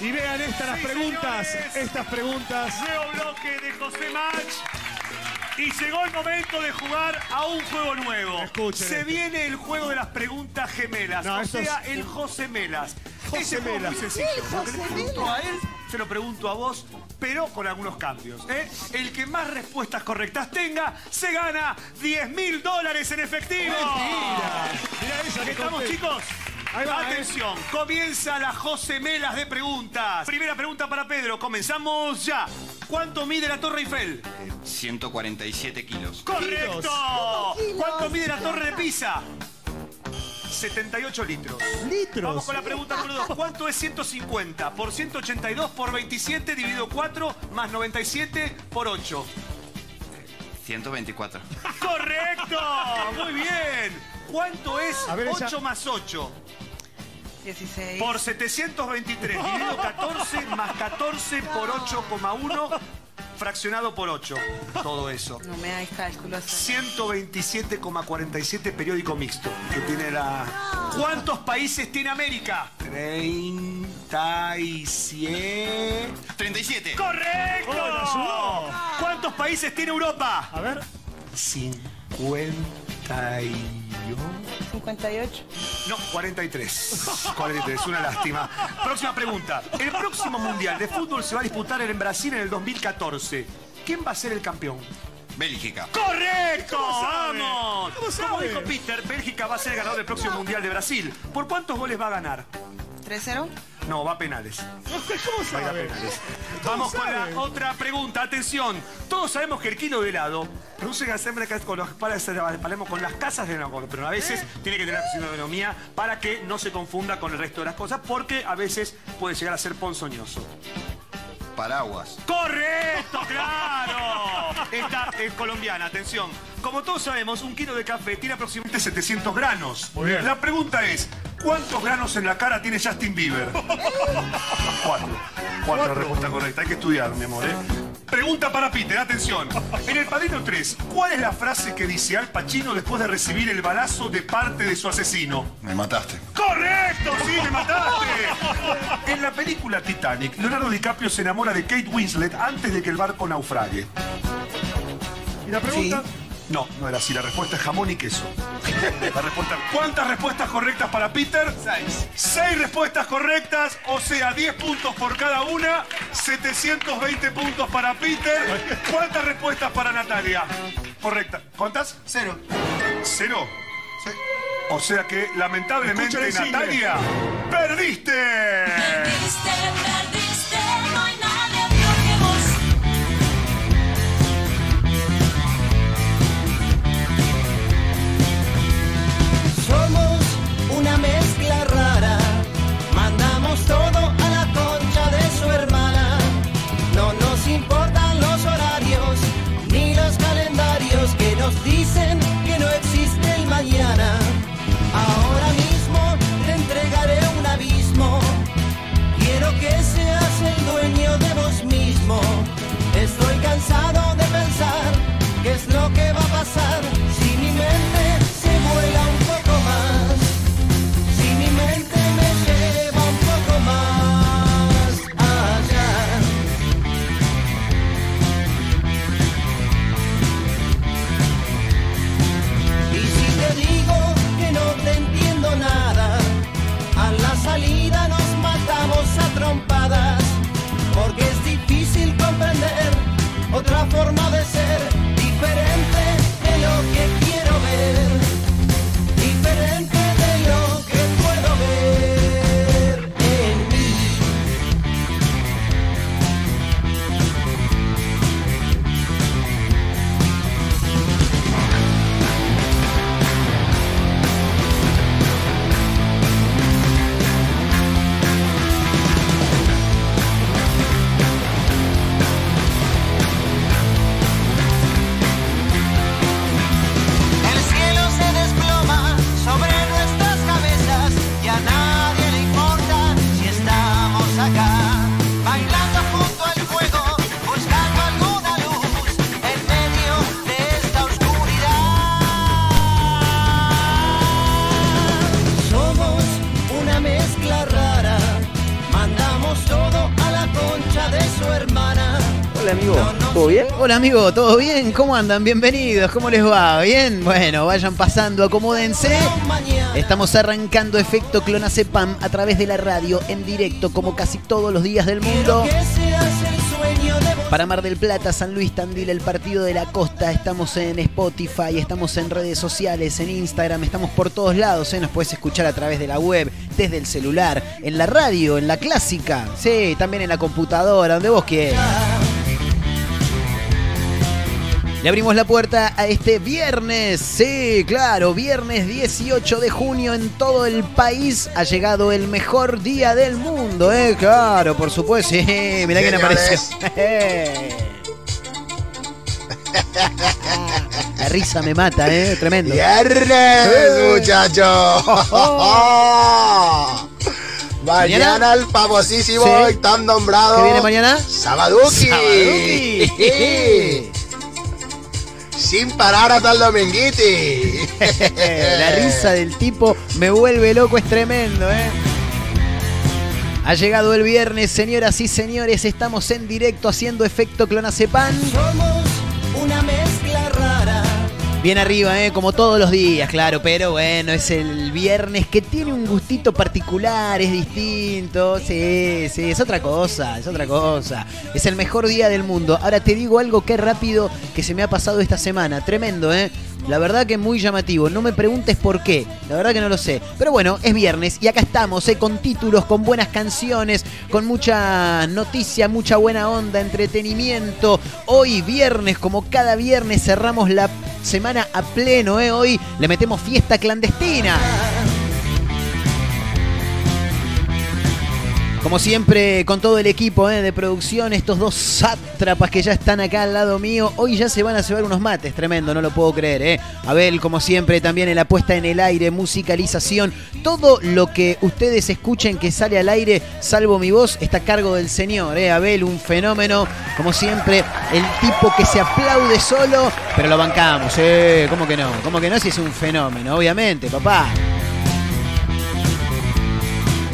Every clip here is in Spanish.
Y vean estas las Sí, preguntas. señores. Estas preguntas. Nuevo bloque de José Match. Y llegó el momento de jugar a un juego nuevo. Escuchen Se esto. viene el juego de las preguntas gemelas. No, o sea, es el José Melas. José Ese juego es Melas. pregunto a él, se lo pregunto a vos, pero con algunos cambios. ¿eh? El que más respuestas correctas tenga, se gana 10 mil dólares en efectivo. Mira esa que ¿Estamos, chicos? Ahí va, ¿eh? Atención, comienza la José Melas de preguntas. Primera pregunta para Pedro, comenzamos ya. ¿Cuánto mide la Torre Eiffel? 147 kilos. ¡Correcto! ¿Cuánto mide la Torre de Pisa? 78 litros. Litros. Vamos con la pregunta número 2. ¿Cuánto es 150 por 182 por 27 dividido 4 más 97 por 8? 124. ¡Correcto! Muy bien. ¿Cuánto es A ver, 8 esa- más 8? 16. Por 723 dividido 14 más 14 por 8,1 fraccionado por 8. Todo eso. No me hagáis cálculos. 127,47 periódico mixto que tiene la... ¿Cuántos países tiene América? 37. 37. ¡Correcto! ¡Oh, la! ¿Cuántos países tiene Europa? A ver. 51. 58. No, 43. 43, una lástima. Próxima pregunta. El próximo Mundial de Fútbol se va a disputar en Brasil en el 2014. ¿Quién va a ser el campeón? Bélgica. ¡Correcto! ¡Vamos! ¿Cómo Como dijo Peter, Bélgica va a ser el ganador del próximo Mundial de Brasil. ¿Por cuántos goles va a ganar? 3-0. No, va a penales. ¿Cómo Va a ir a sabe? penales. ¿Cómo Vamos con sabe? la otra pregunta. Atención. Todos sabemos que el kilo de helado produce siempre con, los, Palermo con las casas de no, pero a veces tiene que tener economía para que no se confunda con el resto de las cosas porque a veces puede llegar a ser ponzoñoso. Paraguas. ¡Correcto, claro! Esta es colombiana, atención. Como todos sabemos, un kilo de café tiene aproximadamente 700 granos. Muy bien. La pregunta es, ¿cuántos granos en la cara tiene Justin Bieber? Cuatro. Cuatro, la respuesta correcta. Hay que estudiar, mi amor, ¿eh? Pregunta para Peter, atención. En El Padrino 3, ¿cuál es la frase que dice Al Pacino después de recibir el balazo de parte de su asesino? Me mataste. ¡Correcto! ¡Sí, me mataste! En la película Titanic, Leonardo DiCaprio se enamora de Kate Winslet antes de que el barco naufrague. ¿Y la pregunta? No, no era así. La respuesta es jamón y queso. La respuesta. ¿Cuántas respuestas correctas para Peter? Seis. Seis respuestas correctas, o sea, 10 puntos por cada una, 720 puntos para Peter. ¿Cuántas respuestas para Natalia? Correcta. ¿Cuántas? Cero. ¿Cero? O sea que, lamentablemente. Natalia, ¡perdiste! Perdiste, perdiste, ¿todo bien? Hola amigo, ¿todo bien? ¿Cómo andan? Bienvenidos, ¿cómo les va? ¿Bien? Bueno, vayan pasando, acomódense. Estamos arrancando efecto Clonacepam a través de la radio en directo como casi todos los días del mundo. Para Mar del Plata, San Luis Tandil, el Partido de la Costa, estamos en Spotify, estamos en redes sociales, en Instagram, estamos por todos lados, ¿eh? nos puedes escuchar a través de la web, desde el celular, en la radio, en la clásica, sí, también en la computadora, donde vos quieras. Le abrimos la puerta a este viernes, sí, claro, viernes 18 de junio en todo el país ha llegado el mejor día del mundo, ¿eh? Claro, por supuesto, sí, mirá quién apareció. La risa me mata, ¿eh? Tremendo. Viernes, muchachos. ¿Mañana? Mañana el famosísimo Sí. y tan nombrado. ¿Qué viene mañana? Sabaduki. Sabaduki. Sin parar hasta el dominguiti. La risa del tipo me vuelve loco, es tremendo, ¿eh? Ha llegado el viernes, señoras y señores, estamos en directo haciendo efecto clonacepan. Somos una rara. Bien arriba, ¿eh? como todos los días, claro, pero bueno, es el viernes que tiene un gustito particular, es distinto, sí, sí, es otra cosa, es otra cosa. Es el mejor día del mundo. Ahora te digo algo que rápido que se me ha pasado esta semana, tremendo, ¿eh? La verdad que muy llamativo, no me preguntes por qué, la verdad que no lo sé. Pero bueno, es viernes y acá estamos, ¿eh? con títulos, con buenas canciones, con mucha noticia, mucha buena onda, entretenimiento. Hoy viernes, como cada viernes, cerramos la semana a pleno, ¿eh? Hoy le metemos fiesta clandestina. Como siempre, con todo el equipo ¿eh? de producción, estos dos sátrapas que ya están acá al lado mío, hoy ya se van a cebar unos mates, tremendo, no lo puedo creer. ¿eh? Abel, como siempre, también en la puesta en el aire, musicalización, todo lo que ustedes escuchen que sale al aire, salvo mi voz, está a cargo del señor. ¿eh? Abel, un fenómeno, como siempre, el tipo que se aplaude solo, pero lo bancamos. ¿eh? ¿Cómo que no? ¿Cómo que no? Si es un fenómeno, obviamente, papá.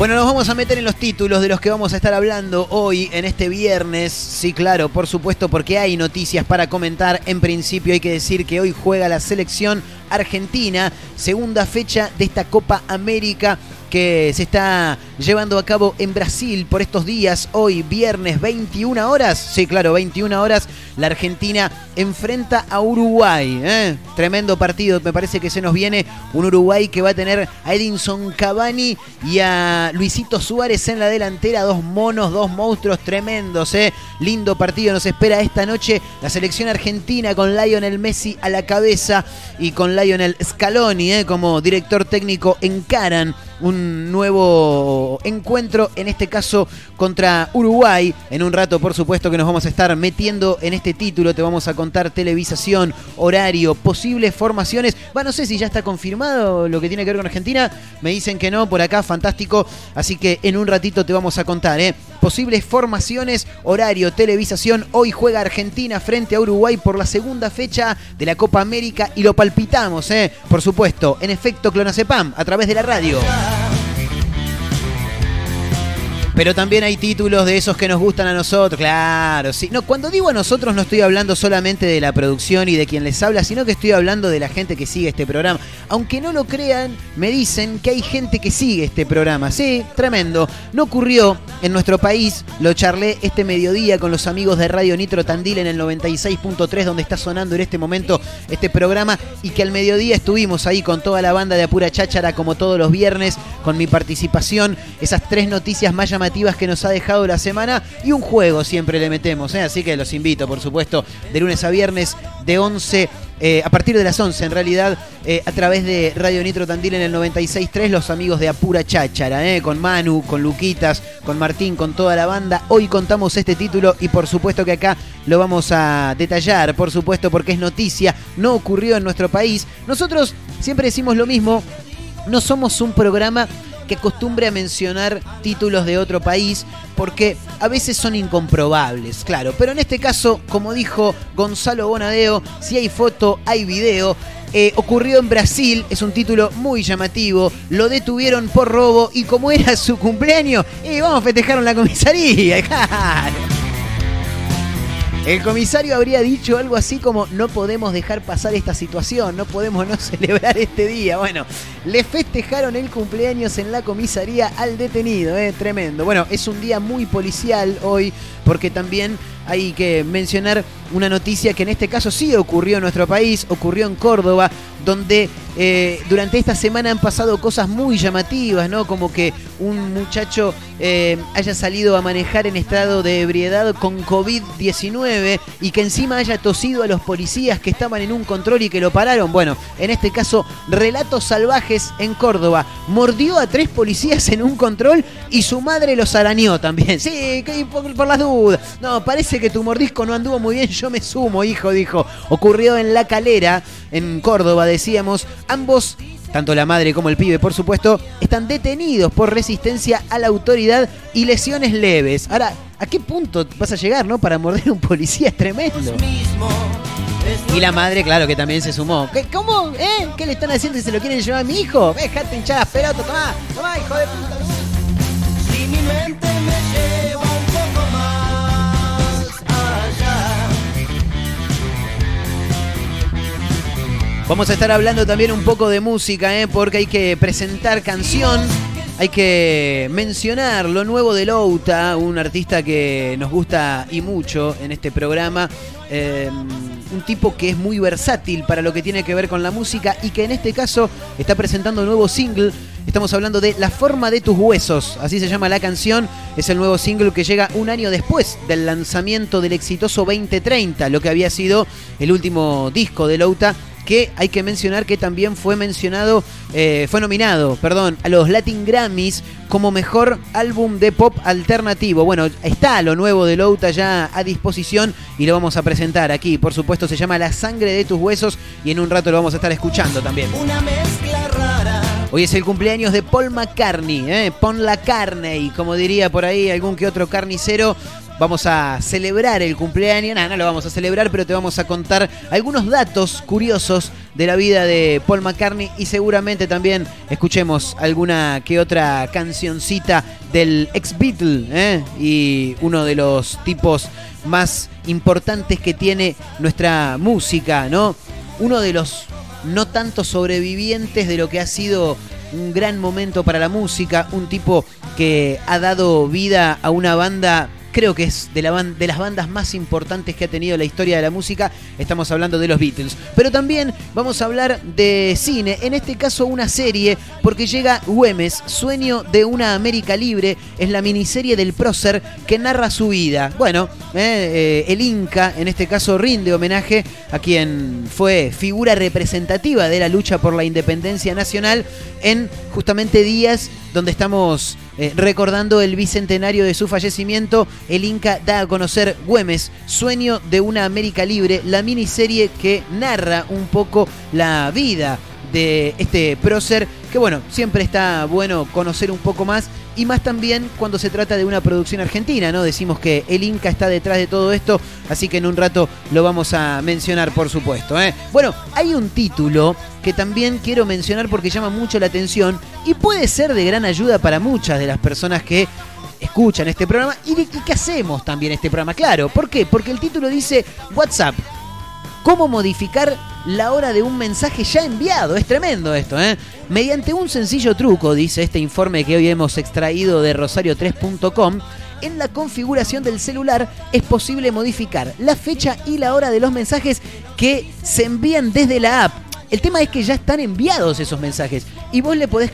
Bueno, nos vamos a meter en los títulos de los que vamos a estar hablando hoy en este viernes. Sí, claro, por supuesto, porque hay noticias para comentar. En principio hay que decir que hoy juega la selección argentina, segunda fecha de esta Copa América que se está llevando a cabo en Brasil por estos días. Hoy, viernes, 21 horas. Sí, claro, 21 horas. La Argentina enfrenta a Uruguay. ¿eh? Tremendo partido, me parece que se nos viene un Uruguay que va a tener a Edinson Cavani y a Luisito Suárez en la delantera. Dos monos, dos monstruos tremendos. ¿eh? Lindo partido nos espera esta noche. La selección argentina con Lionel Messi a la cabeza y con Lionel Scaloni ¿eh? como director técnico encaran un nuevo encuentro, en este caso contra Uruguay. En un rato, por supuesto, que nos vamos a estar metiendo en este título. Te vamos a contar televisación, horario, posibles formaciones. Va, no sé si ya está confirmado lo que tiene que ver con Argentina. Me dicen que no, por acá, fantástico. Así que en un ratito te vamos a contar, ¿eh? Posibles formaciones, horario, televisación. Hoy juega Argentina frente a Uruguay por la segunda fecha de la Copa América y lo palpitamos, ¿eh? Por supuesto, en efecto Clonacepam, a través de la radio. time Pero también hay títulos de esos que nos gustan a nosotros, claro, sí. No, cuando digo a nosotros no estoy hablando solamente de la producción y de quien les habla, sino que estoy hablando de la gente que sigue este programa. Aunque no lo crean, me dicen que hay gente que sigue este programa. Sí, tremendo. No ocurrió en nuestro país, lo charlé este mediodía con los amigos de Radio Nitro Tandil en el 96.3, donde está sonando en este momento este programa, y que al mediodía estuvimos ahí con toda la banda de Apura Cháchara, como todos los viernes, con mi participación, esas tres noticias más llamativas que nos ha dejado la semana y un juego siempre le metemos, ¿eh? así que los invito, por supuesto, de lunes a viernes de 11 eh, a partir de las 11 en realidad, eh, a través de Radio Nitro Tandil en el 96.3, los amigos de Apura Cháchara, con Manu, con Luquitas, con Martín, con toda la banda. Hoy contamos este título y por supuesto que acá lo vamos a detallar, por supuesto porque es noticia, no ocurrió en nuestro país. Nosotros siempre decimos lo mismo, no somos un programa que acostumbre a mencionar títulos de otro país porque a veces son incomprobables, claro. Pero en este caso, como dijo Gonzalo Bonadeo, si hay foto, hay video. Eh, ocurrió en Brasil, es un título muy llamativo. Lo detuvieron por robo y como era su cumpleaños, eh, vamos a festejar en la comisaría. El comisario habría dicho algo así como no podemos dejar pasar esta situación, no podemos no celebrar este día. Bueno, le festejaron el cumpleaños en la comisaría al detenido, ¿eh? tremendo. Bueno, es un día muy policial hoy porque también hay que mencionar una noticia que en este caso sí ocurrió en nuestro país, ocurrió en Córdoba, donde eh, durante esta semana han pasado cosas muy llamativas, ¿no? Como que un muchacho eh, haya salido a manejar en estado de ebriedad con COVID-19 y que encima haya tosido a los policías que estaban en un control y que lo pararon. Bueno, en este caso, relatos salvajes en Córdoba. Mordió a tres policías en un control y su madre los arañó también. Sí, por, por las dudas. No, parece que tu mordisco no anduvo muy bien, yo me sumo, hijo, dijo. Ocurrió en La Calera, en Córdoba, decíamos. Ambos tanto la madre como el pibe, por supuesto, están detenidos por resistencia a la autoridad y lesiones leves. Ahora, ¿a qué punto vas a llegar, no? Para morder a un policía es tremendo. Y la madre, claro, que también se sumó. ¿Qué, ¿Cómo? ¿Eh? ¿Qué le están haciendo si se lo quieren llevar a mi hijo? Déjate hinchar las pelotas, tomá, tomá, hijo de puta. Vamos a estar hablando también un poco de música, ¿eh? porque hay que presentar canción, hay que mencionar lo nuevo de Louta, un artista que nos gusta y mucho en este programa. eh, un tipo que es muy versátil para lo que tiene que ver con la música y que en este caso está presentando un nuevo single. Estamos hablando de La forma de tus huesos, así se llama la canción. Es el nuevo single que llega un año después del lanzamiento del exitoso 2030, lo que había sido el último disco de Louta que hay que mencionar que también fue mencionado, eh, fue nominado, perdón, a los Latin Grammys como mejor álbum de pop alternativo. Bueno, está lo nuevo de Louta ya a disposición y lo vamos a presentar aquí. Por supuesto, se llama La sangre de tus huesos y en un rato lo vamos a estar escuchando también. Una mezcla. Hoy es el cumpleaños de Paul McCartney, ¿eh? pon la carne y como diría por ahí algún que otro carnicero. Vamos a celebrar el cumpleaños, nada, no lo vamos a celebrar, pero te vamos a contar algunos datos curiosos de la vida de Paul McCartney y seguramente también escuchemos alguna que otra cancioncita del ex Beatle ¿eh? y uno de los tipos más importantes que tiene nuestra música, ¿no? Uno de los no tanto sobrevivientes de lo que ha sido un gran momento para la música, un tipo que ha dado vida a una banda creo que es de, la de las bandas más importantes que ha tenido la historia de la música. Estamos hablando de los Beatles. Pero también vamos a hablar de cine, en este caso una serie, porque llega Güemes, Sueño de una América Libre. Es la miniserie del prócer que narra su vida. Bueno, eh, eh, el Inca, en este caso, rinde homenaje a quien fue figura representativa de la lucha por la independencia nacional en justamente días donde estamos eh, recordando el bicentenario de su fallecimiento. El Inca da a conocer Güemes, Sueño de una América Libre, la miniserie que narra un poco la vida de este prócer, que bueno, siempre está bueno conocer un poco más y más también cuando se trata de una producción argentina, ¿no? Decimos que el Inca está detrás de todo esto, así que en un rato lo vamos a mencionar, por supuesto. ¿eh? Bueno, hay un título que también quiero mencionar porque llama mucho la atención y puede ser de gran ayuda para muchas de las personas que escuchan este programa y de y hacemos también este programa. Claro, ¿por qué? Porque el título dice WhatsApp. ¿Cómo modificar la hora de un mensaje ya enviado? Es tremendo esto, ¿eh? Mediante un sencillo truco, dice este informe que hoy hemos extraído de rosario3.com, en la configuración del celular es posible modificar la fecha y la hora de los mensajes que se envían desde la app. El tema es que ya están enviados esos mensajes y vos le podés